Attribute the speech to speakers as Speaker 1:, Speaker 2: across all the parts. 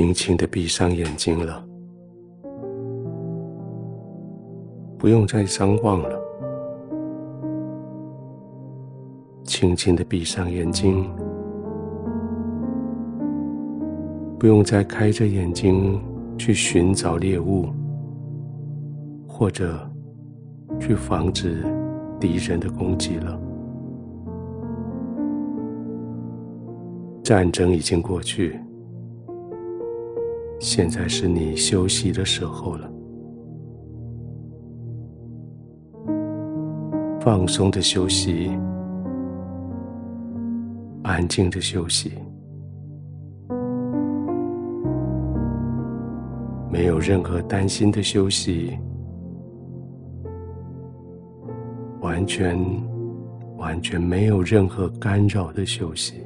Speaker 1: 轻轻的闭上眼睛了，不用再张望了。轻轻的闭上眼睛，不用再开着眼睛去寻找猎物，或者去防止敌人的攻击了。战争已经过去，现在是你休息的时候了，放松的休息。安静的休息，没有任何担心的休息，完全、完全没有任何干扰的休息。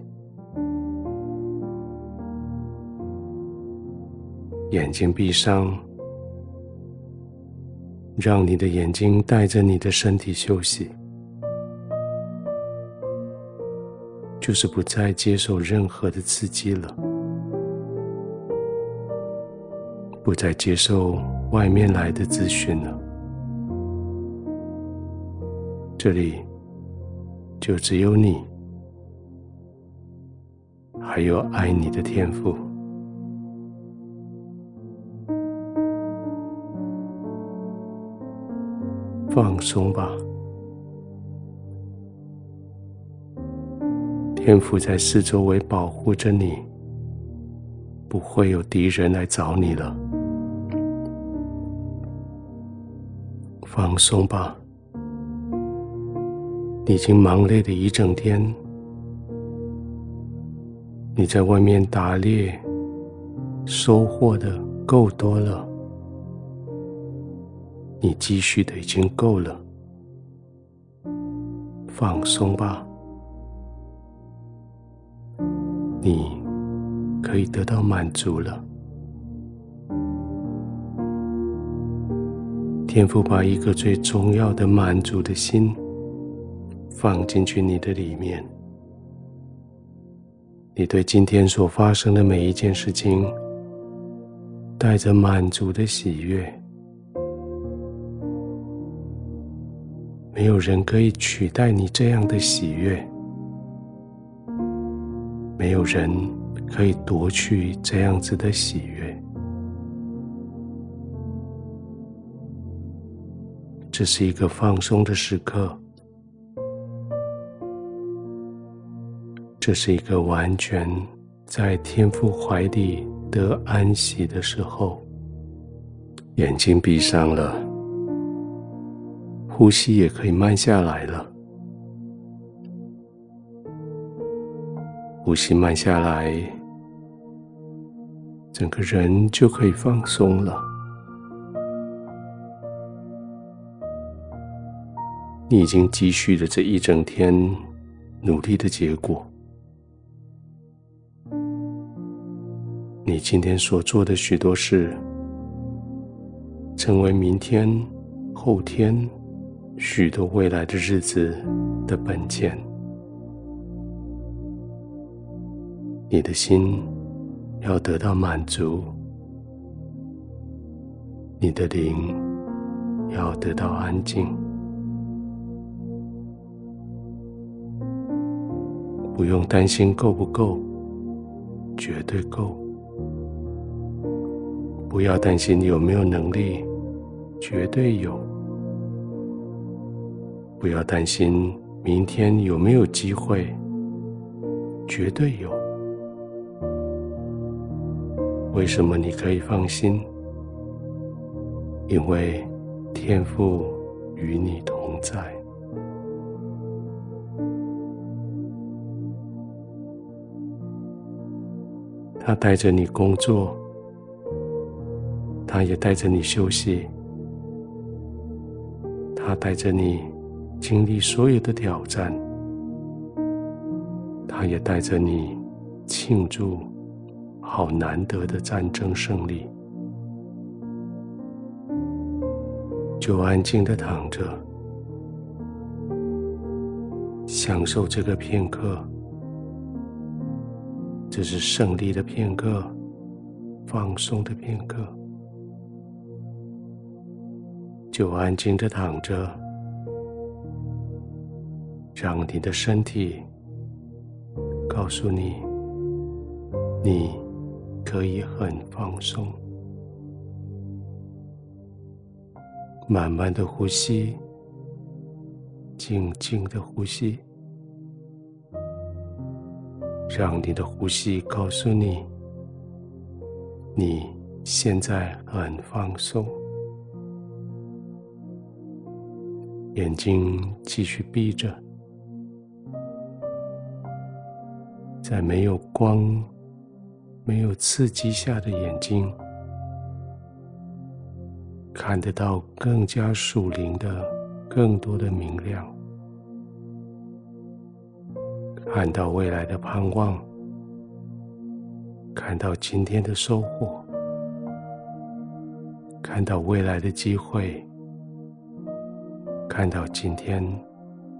Speaker 1: 眼睛闭上，让你的眼睛带着你的身体休息。就是不再接受任何的刺激了，不再接受外面来的资讯了。这里就只有你，还有爱你的天赋。放松吧。天父在四周围保护着你，不会有敌人来找你了。放松吧，你已经忙累了一整天，你在外面打猎，收获的够多了，你积蓄的已经够了。放松吧。你可以得到满足了。天父把一个最重要的满足的心放进去你的里面，你对今天所发生的每一件事情带着满足的喜悦，没有人可以取代你这样的喜悦。没有人可以夺去这样子的喜悦。这是一个放松的时刻，这是一个完全在天父怀里得安息的时候。眼睛闭上了，呼吸也可以慢下来了。呼吸慢下来，整个人就可以放松了。你已经积蓄了这一整天努力的结果，你今天所做的许多事，成为明天、后天许多未来的日子的本钱。你的心要得到满足，你的灵要得到安静，不用担心够不够，绝对够。不要担心有没有能力，绝对有。不要担心明天有没有机会，绝对有。为什么你可以放心？因为天父与你同在，他带着你工作，他也带着你休息，他带着你经历所有的挑战，他也带着你庆祝。好难得的战争胜利，就安静的躺着，享受这个片刻。这是胜利的片刻，放松的片刻，就安静的躺着，让你的身体告诉你，你可以很放松。慢慢的呼吸，静静的呼吸，让你的呼吸告诉你，你现在很放松。眼睛继续闭着，在没有光、没有刺激下的眼睛。看得到更加属灵的、更多的明亮，看到未来的盼望，看到今天的收获，看到未来的机会，看到今天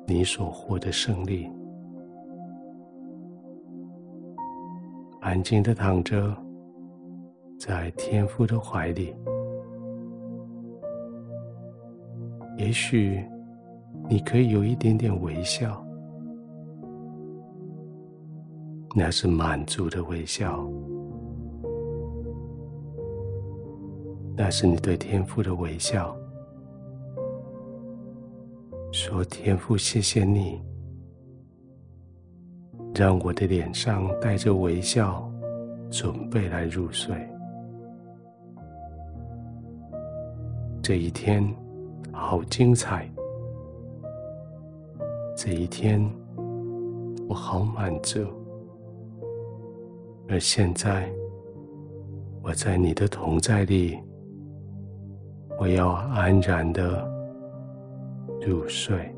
Speaker 1: 你所获的胜利，安静的躺着，在天父的怀里。也许你可以有一点点微笑，那是满足的微笑，那是你对天父的微笑。说天父，谢谢你，让我的脸上带着微笑，准备来入睡。这一天。好精彩！这一天，我好满足。而现在，我在你的同在里，我要安然的入睡。